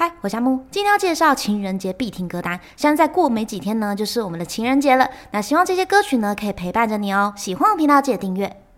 嗨我是阿木。今天要介绍情人节必听歌单现在过没几天呢就是我们的情人节了。那希望这些歌曲呢可以陪伴着你哦。喜欢我频道记得订阅。